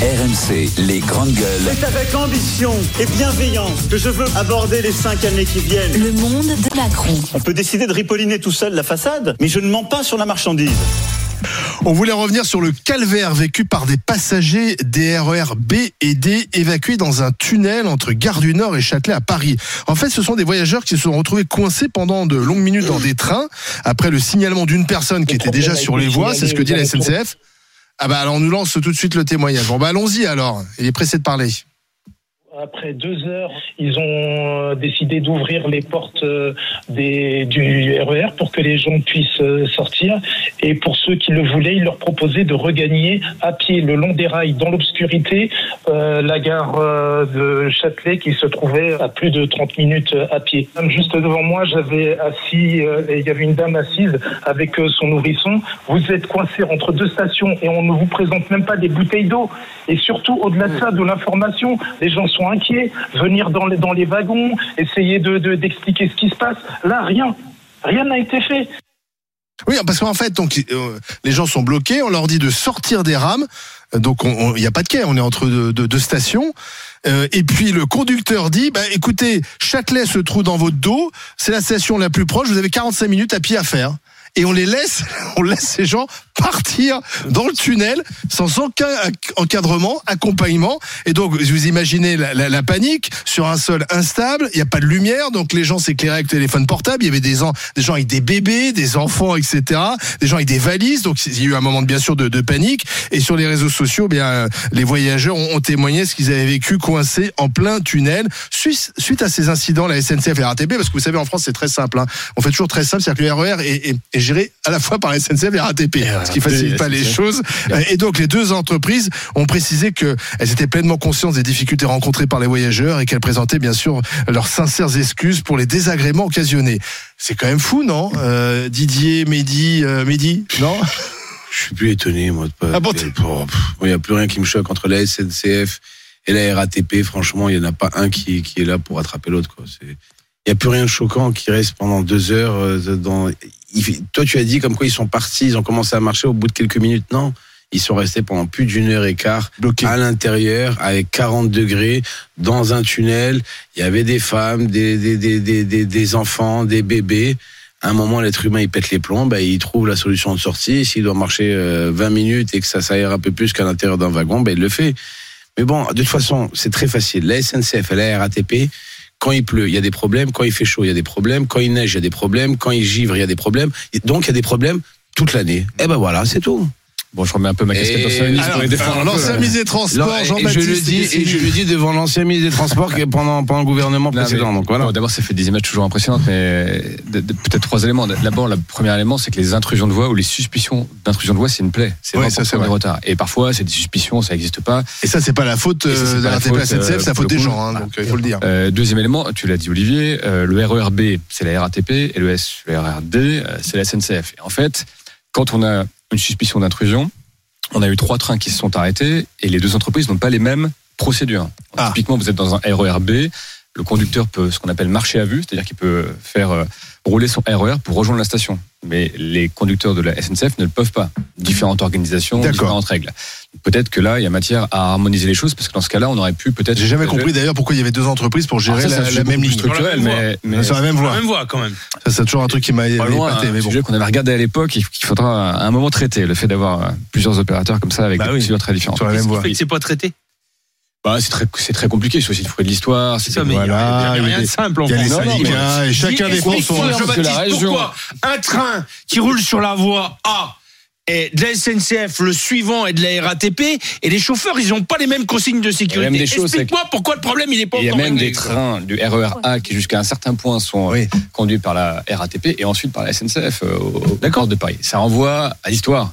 RMC, les grandes gueules. C'est avec ambition et bienveillance que je veux aborder les cinq années qui viennent. Le monde de Macron. On peut décider de ripolliner tout seul la façade, mais je ne mens pas sur la marchandise. On voulait revenir sur le calvaire vécu par des passagers des RER B et D évacués dans un tunnel entre Gare du Nord et Châtelet à Paris. En fait, ce sont des voyageurs qui se sont retrouvés coincés pendant de longues minutes dans des trains après le signalement d'une personne qui était déjà sur les voies, c'est ce que dit la SNCF. Ah bah alors on nous lance tout de suite le témoignage. Bon bah allons-y alors, il est pressé de parler. Après deux heures, ils ont euh, décidé d'ouvrir les portes euh, des, du RER pour que les gens puissent euh, sortir. Et pour ceux qui le voulaient, ils leur proposaient de regagner à pied le long des rails, dans l'obscurité, euh, la gare de Châtelet qui se trouvait à plus de 30 minutes à pied. Juste devant moi, j'avais assis, euh, et il y avait une dame assise avec euh, son nourrisson. Vous êtes coincés entre deux stations et on ne vous présente même pas des bouteilles d'eau. Et surtout, au-delà de ça, de l'information, les gens sont inquiets. Venir dans les, dans les wagons, essayer de, de- d'expliquer ce qui se passe. Là, rien. Rien n'a été fait. Oui, parce qu'en fait, donc euh, les gens sont bloqués, on leur dit de sortir des rames, Euh, donc on- on- il n'y a pas de quai, on est entre deux stations. Euh, et puis le conducteur dit, bah écoutez, Châtelet se trouve dans votre dos, c'est la station la plus proche, vous avez 45 minutes à pied à faire. Et on les laisse, on laisse ces gens partir dans le tunnel sans aucun encadrement, accompagnement. Et donc, vous imaginez la, panique sur un sol instable. Il n'y a pas de lumière, donc les gens s'éclairaient avec téléphone portable. Il y avait des, en- des gens avec des bébés, des enfants, etc. Des gens avec des valises. Donc, il y a eu un moment, bien sûr, de, panique. Et sur les réseaux sociaux, bien, les voyageurs ont, témoigné ce qu'ils avaient vécu coincés en plein tunnel. Suite, à ces incidents, la SNCF et la RATP, parce que vous savez, en France, c'est très simple. hein. On fait toujours très simple, c'est-à-dire que le RER est, est- géré à la fois par la SNCF et RATP, ce qui facilite pas les choses. Euh, Et donc, les deux entreprises ont précisé qu'elles étaient pleinement conscientes des difficultés rencontrées par les voyageurs et qu'elles présentaient bien sûr leurs sincères excuses pour les désagréments occasionnés. C'est quand même fou, non? Euh, Didier, Mehdi, euh, Mehdi, non? Je suis plus étonné, moi. De pas, Ah bon, Il n'y a plus rien qui me choque entre la SNCF et la RATP. Franchement, il n'y en a pas un qui, qui est là pour attraper l'autre. Il n'y a plus rien de choquant qui reste pendant deux heures. euh, dans... il Toi, tu as dit comme quoi ils sont partis, ils ont commencé à marcher au bout de quelques minutes. Non, ils sont restés pendant plus d'une heure et quart Bloqué. à l'intérieur avec 40 degrés dans un tunnel. Il y avait des femmes, des, des, des, des, des, enfants, des bébés. À un moment, l'être humain, il pète les plombs, bah, il trouve la solution de sortie. S'il doit marcher euh, 20 minutes et que ça s'aère un peu plus qu'à l'intérieur d'un wagon, bah, il le fait. Mais bon, de toute façon, c'est très facile. La SNCF et la RATP, quand il pleut, il y a des problèmes. Quand il fait chaud, il y a des problèmes. Quand il neige, il y a des problèmes. Quand il givre, il y a des problèmes. Donc, il y a des problèmes toute l'année. Et ben voilà, c'est tout. Bon, je remets un peu ma casquette Et- personnaliste pour Alors, les défendre. l'ancien ministre des Transports, et je Jean-Baptiste. le dis, et je le dis devant l'ancien ministre des Transports qui est pendant, pendant le gouvernement Non, précédent. mais- Donc voilà. D'abord, ça fait des images toujours impressionnantes, mais peut-être trois éléments. D'abord, le premier élément, c'est que les intrusions de voix ou les suspicisions d'intrusion de voix, c'est une plaie. C'est Ouais, ça, c'est retards. Et parfois, c'est des suspicions, ça n'existe pas. Et ça, c'est pas la faute euh, de la RATP, SNCF, euh, c'est la faute des gens, hein, donc euh, il faut le dire. Deuxième élément, tu l'as dit Olivier, le RERB, c'est la RATP, et le, S, le RERD, euh, c'est la SNCF. Et en fait, quand on a une suspicion d'intrusion, on a eu trois trains qui se sont arrêtés, et les deux entreprises n'ont pas les mêmes procédures. Ah. Typiquement, vous êtes dans un RERB, le conducteur peut ce qu'on appelle marcher à vue, c'est-à-dire qu'il peut faire euh, rouler son RER pour rejoindre la station. Mais les conducteurs de la SNCF ne le peuvent pas. Différentes organisations, différentes règles. Peut-être que là, il y a matière à harmoniser les choses, parce que dans ce cas-là, on aurait pu peut-être... J'ai jamais compris d'ailleurs pourquoi il y avait deux entreprises pour gérer ça, la, la même ligne. structurel, mais, mais Sur la même voie. Même voix quand même. Ça, c'est toujours un truc qui m'a épaté, un mais bon. sujet qu'on avait regardé à l'époque et qu'il faudra à un moment traiter, le fait d'avoir plusieurs opérateurs comme ça avec Bah des oui. procédures très différentes. Sur la même voie. Fait que c'est pas traité? Bah, c'est très, c'est très compliqué, c'est aussi le fruit de l'histoire. C'est ça, mais Voilà, il y a rien de des- simple en Il y a les syndicats et chacun défend son. la région. pourquoi un train qui roule sur la voie A et de la SNCF, le suivant est de la RATP, et les chauffeurs, ils n'ont pas les mêmes consignes de sécurité. même des choses, Explique-moi pourquoi le problème, il n'est pas Il y a même des trains du RER A qui jusqu'à un certain point sont euh, Oui. conduits par la RATP et ensuite par la SNCF euh, au au port de Paris. Ça renvoie à l'histoire.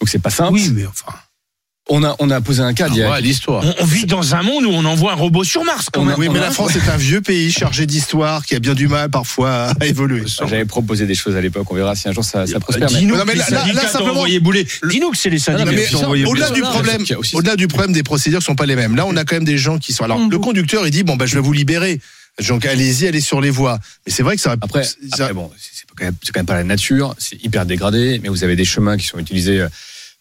Donc c'est pas simple. Oui, mais enfin. On a on a posé un cadre. il y a- Ouais, l'histoire. On, on vit dans un monde où on envoie un robot sur Mars, quand On a- même. Oui, mais a- la France est un vieux pays chargé d'histoire qui a bien du mal parfois à évoluer. J'avais proposé des choses à l'époque. On verra si un jour ça, ça prospère. mais- Dis-nous que que c'est les syndicats Non, mais qui ont envoyé au-delà du problème, au-delà du problème des procédures qui sont pas les mêmes. Là, on a quand même des gens qui sont. Alors, le conducteur, il dit bon bah je vais vous libérer. Donc allez-y, allez sur les voies. Mais c'est vrai que ça. Après, ça- après, bon, c'est c'est quand, même- c'est quand même pas la nature, c'est hyper dégradé, mais vous avez des chemins qui sont utilisés euh,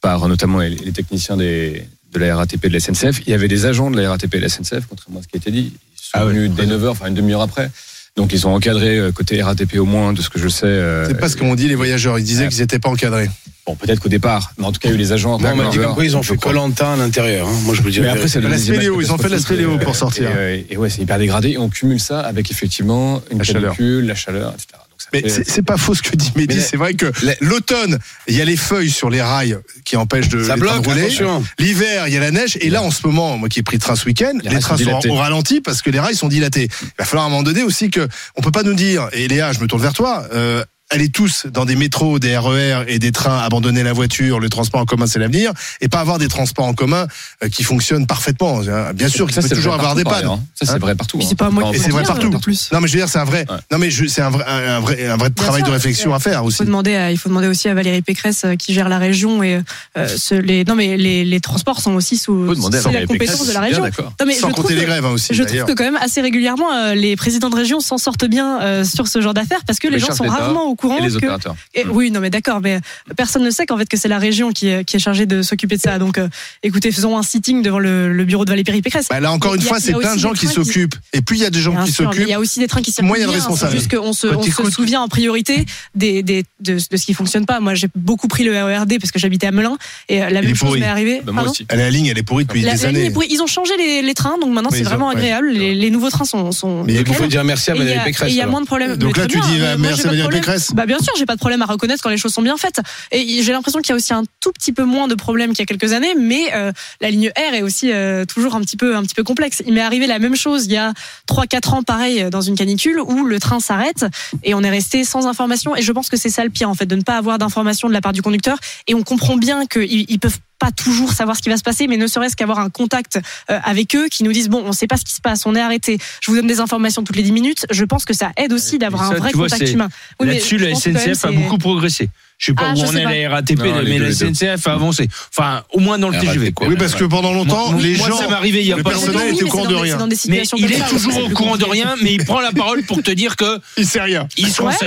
par notamment les, les techniciens des, de la RATP et de la SNCF. Il y avait des agents de la RATP et de la SNCF, contrairement à ce qui a été dit. Ils sont Ah venus dès 9h, enfin une demi-heure après. Donc ils ont encadré euh, côté RATP au moins, de ce que je sais. euh, C'est pas ce qu'ont dit les voyageurs. Ils disaient Ouais. qu'ils n'étaient pas encadrés. Bon, peut-être qu'au départ, mais en tout cas, il y a eu les agents. Moi, on dit D'accord. comme quoi ils ont fait. Colanta à l'intérieur. hein. Moi, je vous dis. Mais après, c'est La spéléo, ils ont fait la spéléo pour et- sortir. Et, euh, et ouais, c'est hyper dégradé. Et on cumule ça avec effectivement une La chaleur. canicule, la chaleur, etc. Mais c'est c'est pas faux ce que dit Mehdi. C'est vrai que la- l'automne, il y a les feuilles sur les rails qui empêchent de, Ça bloque, de rouler. attention. L'hiver, il y a la neige. Et là, en ce moment, moi qui ai pris le train ce week-end, Les trains sont sont au ralenti parce que les rails sont dilatés. Il va falloir à un moment donné aussi que on peut pas nous dire. Et Léa, je me tourne vers toi. Euh, allez tous dans des métros, des RER et des trains, abandonner la voiture, le transport en commun c'est l'avenir, et pas avoir des transports en commun euh, qui fonctionnent parfaitement. Bien sûr qu'il peut toujours avoir des pannes. hein. Ça, c'est Hein vrai partout. Hein. c'est pas moi qui c'est vrai partout. Non, mais je veux dire, c'est un vrai. Ouais. Non, mais c'est un vrai, un, vrai, un vrai travail de réflexion à faire Il aussi. faut demander, à- il faut demander aussi à Valérie Pécresse euh, qui gère la région et euh, ce- les, non mais les, les transports sont aussi sous, la compétence Pécresse, de la région. Non, mais Sans je trouve compter les que- grèves hein, aussi. Je trouve que quand même assez régulièrement euh, les présidents de région s'en sortent bien euh, sur ce genre d'affaires parce que les, Les gens sont rarement au courant Et les que opérateurs. et- oui, non, mais d'accord, mais personne ne sait qu'en fait que c'est la région qui est, qui est chargée de s'occuper de ça. Donc, euh, écoutez, faisons un sitting devant le, le bureau de Valérie Pécresse. Bah, là encore une a- fois, c'est plein de gens qui s'occupent. Et plus il y a des gens Bien qui mais il y s'occupent, a aussi des trains qui circulent moins il y a de responsables. C'est juste qu'on se, on souvient en priorité des, des, de, de ce qui fonctionne pas. Moi, j'ai beaucoup pris le RERD parce que j'habitais à Melun et euh, la est même chose m'est arrivée. Bah, moi Pardon aussi. la ligne, elle est pourrie depuis La- des la années. Ils ont changé les, les trains, donc maintenant c'est vraiment agréable. Les, nouveaux trains sont. Mais il faut dire merci à Valérie Pécresse. il y a moins de problèmes. Donc là, tu dis, euh, merci de Valérie. Pécresse. Bah bien sûr, j'ai pas de problème à reconnaître quand les choses sont bien faites. Et j'ai l'impression qu'il y a aussi un tout petit peu moins de problèmes qu'il y a quelques années, mais euh, la ligne R est aussi euh, toujours un petit peu un petit peu complexe. Il m'est arrivé la même chose il y a 3-4 ans, pareil, dans une canicule où le train s'arrête et on est resté sans information. Et je pense que c'est ça le pire en fait, de ne pas avoir d'informations de la part du conducteur. Et on comprend bien qu'ils ils peuvent pas toujours savoir ce qui va se passer, mais ne serait-ce qu'avoir un contact euh, avec eux qui nous disent bon, on sait pas ce qui se passe, on est arrêté. Je vous donne des informations toutes les 10 minutes. Je pense que ça aide aussi d'avoir un vrai vois, contact humain. Oui, Là-dessus, la SNCF a beaucoup progressé. Je sais pas Ah, où on est pas. la RATP, Non, mais la. SNCF a avancé. Enfin, au moins dans le TGV. quoi. Oui, parce que pendant longtemps, Moi- les moi, gens. ça m'est arrivé il y a pas longtemps. Oui, était au courant de rien. Mais il est toujours au courant de rien, mais il prend la parole pour te dire que Il sait rien. il se Voilà.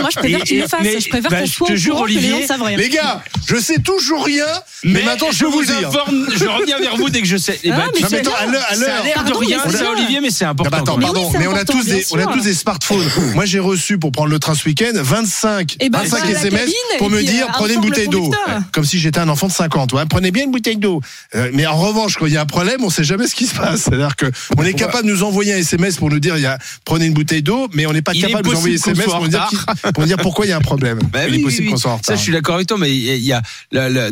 moi je préfère que tu le fasses. mais- je préfère bah, qu'on je soit te au jure, que Olivier. Les gars, je sais toujours rien, mais, maintenant je vous informe, je reviens vers vous dès que je sais. Eh Ah, ben, c'est attends, à l'heure, à Ça l'heure. a l'air de rien, mais c'est. Olivier, mais c'est important. attends, pardon, mais on a tous des, on a sûr. tous des smartphones. Moi, j'ai reçu pour prendre le train ce week-end 25, Eh ben, 25 va à la SMS pour me puis, dire euh, prenez une bouteille d'eau, comme si j'étais un enfant de 50. Ouais, prenez bien une bouteille d'eau. Euh, mais en revanche, quand il y a un problème, on sait jamais ce qui se passe. C'est-à-dire que on est capable de nous envoyer un SMS pour nous dire il y a prenez une bouteille d'eau, mais on n'est pas Il est capable de nous envoyer possible SMS pour nous, dire, soit en qui- pour nous dire pourquoi il y a un problème. Bah il oui, est possible oui, qu'on soit en retard. Ça, je suis d'accord avec toi, mais il y a,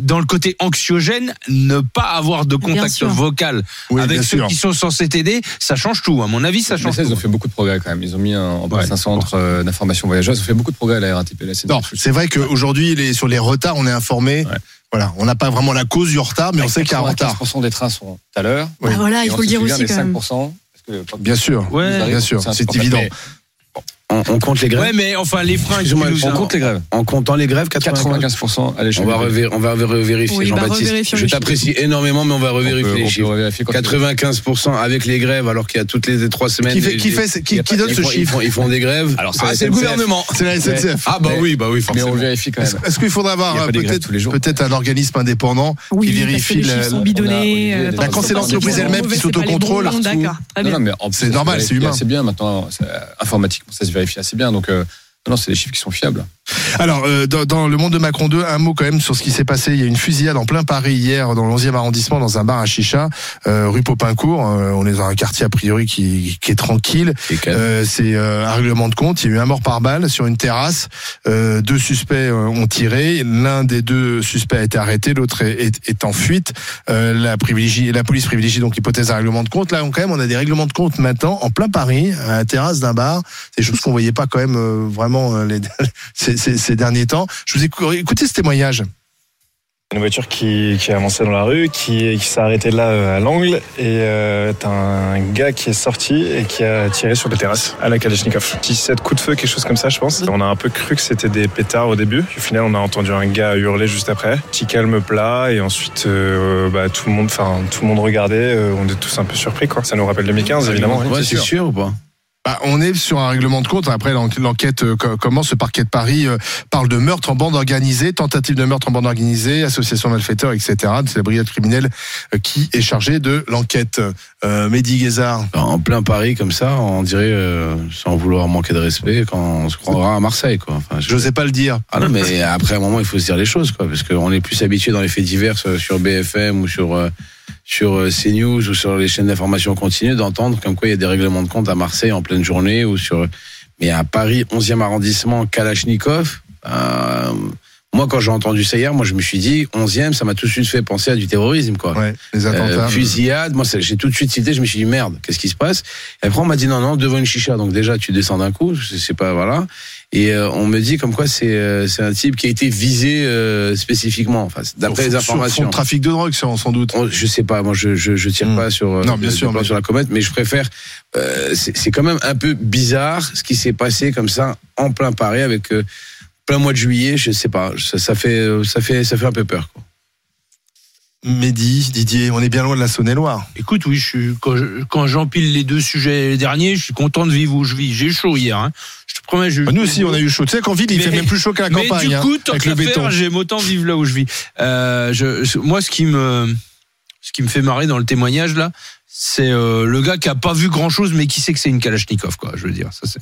dans le côté anxiogène, ne pas avoir de contact vocal Oui, avec ceux sûr. qui sont censés t'aider, ça change tout. À mon avis, ça change ils ont fait beaucoup de progrès quand même. Ils ont mis un- en place Ouais. un centre euh, d'information voyageurs. Ils ont fait beaucoup de progrès à la RATP la. Non, c'est vrai qu'aujourd'hui, les- sur les retards, on est informé. Ouais. Voilà, on n'a pas vraiment la cause du retard, mais on sait qu'il y a un retard. 95% des trains sont à l'heure. Oui. Ah, voilà, il faut le dire aussi quand même. 5%. parce que Bien sûr, Ouais, bien sûr, c'est évident. Mais On, on compte les grèves. Ouais, mais enfin, les freins On compte les grèves. En comptant les grèves, 95. 95% à l'échelle. On va, on va revérifier, Oui, bah, Jean-Baptiste. revérifions Je t'apprécie énormément, mais on va On peut- revérifier les chiffres. revérifier quand 95% avec les grèves, alors qu'il y a toutes les trois semaines. Qui fait, qui fait, donne ce font, ils chiffre font- ils font des grèves. Alors, c'est Ah, la c'est le gouvernement. C'est la SNCF. Ah bah Mais- oui, bah oui, Mais forcément. on vérifie quand même. Est-ce qu'il faudrait avoir euh, peut-être un organisme indépendant qui vérifie les la- euh, c'est les elle-même qui c'est s'autocontrôle, mais C'est normal, c'est humain. assez bien maintenant. c'est- Informatiquement, ça se vérifie assez bien. Donc, euh, non, c'est des chiffres qui sont fiables. Alors, euh, dans, dans le monde de Macron 2, un mot quand même sur ce qui s'est passé. Il y a une fusillade en plein Paris hier, dans le 11e arrondissement, dans un bar à chicha, euh, rue Popincourt. Euh, on est dans un quartier a priori qui, qui est tranquille. C'est un règlement de compte. Il y a eu un mort par balle sur une terrasse. Deux suspects ont tiré. L'un des deux suspects a été arrêté, l'autre est, est- est en fuite. La, privilégie, la police privilégie donc l'hypothèse d'un règlement de compte. Là, on, quand même, on a des règlements de compte maintenant en plein Paris, à la terrasse d'un bar. C'est des choses qu'on voyait pas quand même vraiment euh, les, ces, ces- ces derniers temps. Je vous ai écouté ce témoignage. Une voiture qui, qui a avancé dans la rue, qui, qui s'est arrêtée là euh, à l'angle, et euh, t'as un gars qui est sorti et qui a tiré sur la terrasse à la Kalachnikov. 17 coups de feu, quelque chose comme ça, je pense. On a un peu cru que c'était des pétards au début. Au final, on a entendu un gars hurler juste après. Petit calme plat, et ensuite, euh, bah, tout le monde, enfin, tout le monde regardait. euh, on est tous un peu surpris, quoi. Ça nous rappelle 2015, évidemment. Ouais, c'est sûr ou pas? Bah, on est sur un règlement de compte. Après, l'en- l'enquête euh, co- commence. Le parquet de Paris euh, parle de meurtre en bande organisée, tentative de meurtre en bande organisée, association de malfaiteurs, etc. C'est la brigade criminelle euh, qui est chargée de l'enquête. Euh, Mehdi Guézard. En plein Paris, comme ça, on dirait, euh, sans vouloir manquer de respect, quand on se croira à Marseille, quoi. Enfin, je- n'osais pas le dire. Ah non, mais après un moment, il faut se dire les choses, quoi, parce qu'on est plus habitué dans les faits divers sur BFM ou sur euh, sur euh, CNews ou sur les chaînes d'information continue d'entendre comme quoi il y a des règlements de compte à Marseille en pleine journée ou sur mais à Paris 11e arrondissement Kalachnikov. euh, moi, quand j'ai entendu ça hier, moi, je me suis dit 11e, ça m'a tout de suite fait penser à du terrorisme, quoi. Ouais, les Euh, attentats. fusillade, moi j'ai tout de suite cité, je me suis dit merde, qu'est-ce qui se passe? Et après on m'a dit non non devant une chicha, donc déjà tu descends d'un coup, je sais pas voilà. Et euh, on me dit comme quoi c'est euh, c'est un type qui a été visé euh, spécifiquement, enfin d'après les Sur- sur fond informations. de trafic de drogue, sans sans doute. On- je sais pas, moi je je, je tire Hmm. pas sur euh, Non, bien sûr, mais- sur la comète, mais je préfère. euh, c'est c'est quand même un peu bizarre ce qui s'est passé comme ça en plein Paris avec euh, plein mois de juillet, je sais pas, ça, ça fait ça fait ça fait un peu peur. Quoi. Mehdi, Didier, on est bien loin de la Saône-et-Loire. Écoute, oui, je suis, quand, je- quand j'empile les deux sujets derniers, je suis content de vivre où je vis. J'ai eu chaud hier. Hein. Je te promets. je- Bah, Nous aussi, on a eu chaud. Tu sais qu'en ville, il Mais- fait même plus chaud qu'à la Mais campagne. du hein, coup, tant avec qu'à le béton. j'aime autant vivre là où je vis. Euh, je- moi, ce qui me, ce qui me fait marrer dans le témoignage là, c'est euh, le gars qui a pas vu grand chose, mais qui sait que c'est une Kalachnikov, quoi. Je veux dire, ça c'est,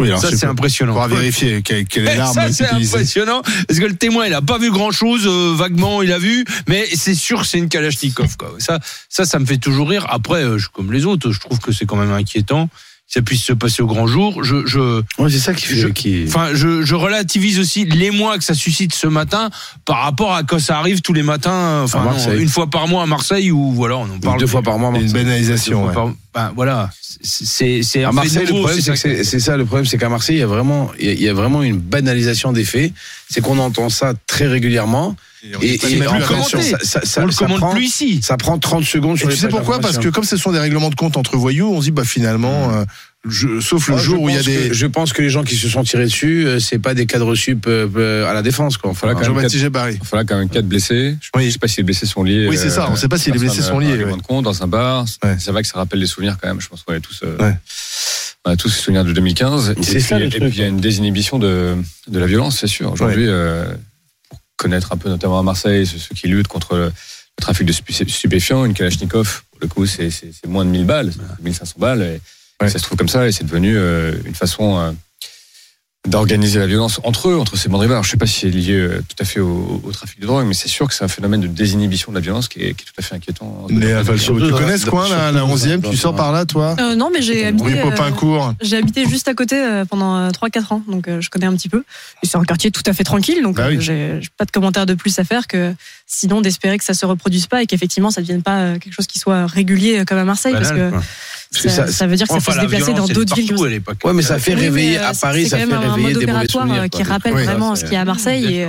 Oui, alors, ça c'est impressionnant. On va vérifier quelle, quelle est l'arme Ça c'est impressionnant parce que le témoin il a pas vu grand chose vaguement il a vu mais c'est sûr c'est une Kalachnikov quoi. Ça ça ça me fait toujours rire après euh, je comme les autres je trouve que c'est quand même inquiétant ça puisse se passer au grand jour je je Ouais, c'est ça qui fait Je- qui. Enfin, je, je relativise aussi l'émoi que ça suscite ce matin par rapport à quand ça arrive tous les matins, enfin À non, une fois par mois à Marseille ou voilà, on en parle deux fois par mois. Une Marseille. banalisation. Deux ouais. par- ben, voilà, c'est c'est Marseille, le nouveau, problème, c'est que c'est ça. Le problème, c'est qu'à Marseille, il y a vraiment, il y a- il y a vraiment une banalisation des faits. C'est qu'on entend ça très régulièrement. on Et, et même en fait, ça, ça, ça, on le ça commande prend, plus ici. ça prend 30 secondes sur Et les tu sais pourquoi? Parce que comme ce sont des règlements de compte entre voyous, on se dit bah finalement, euh, je- sauf le Moi, jour je où il y a des. que- je pense que les gens qui se sont tirés dessus, euh, c'est pas des cadres sup euh, euh, à la défense, quoi. Enfin, Voilà, Jean-Baptiste Gébari. Il fallait quand même quatre blessés. Je Oui. ne sais pas si les blessés sont liés. Oui, c'est ça, on ne sait pas si les blessés sont liés, ouais. compte dans un bar. Ouais. C'est vrai que ça rappelle des souvenirs quand même. Je pense qu'on a tous, euh, Ouais. on a tous ces souvenirs de 2015. C'est et ça, puis, le et puis il y a une désinhibition de, de la violence, c'est sûr. Aujourd'hui, euh, pour connaître un peu, notamment à Marseille, ceux ceux qui luttent contre le, le trafic de stupé- stupéfiants, une Kalachnikov, pour le coup, c'est moins de 1000 balles, c'est 1500 balles. Et, Ouais. Ça se trouve comme ça et c'est devenu euh, une façon euh, d'organiser la violence entre eux, entre ces bandes rivales. Alors, je ne sais pas si c'est lié euh, tout à fait au, au trafic de drogue, mais c'est sûr que c'est un phénomène de désinhibition de la violence qui est, qui est tout à fait inquiétant. Léa Valchaud, tu connais ce coin, là, la dans- 11e Tu sors par là, toi Euh, non, mais j'ai habité, Rue euh, Popincourt. j'ai habité juste à côté euh, pendant euh, 3-4 ans, donc euh, je connais un petit peu. Et c'est un quartier tout à fait tranquille, donc Bah oui. euh, j'ai pas de commentaire de plus à faire que sinon d'espérer que ça se reproduise pas et qu'effectivement ça devienne pas quelque chose qui soit régulier comme à Marseille, parce Banal, que quoi. Ça, ça- ça veut dire que ça peut se la déplacer violence, dans d'autres villes. pas Ouais, mais ça fait Oui, réveiller euh, à c'est- Paris, c'est ça fait même un réveiller mode des mauvais opératoire souvenirs. euh, qui rappelle vraiment ce qu'il y a à Marseille et,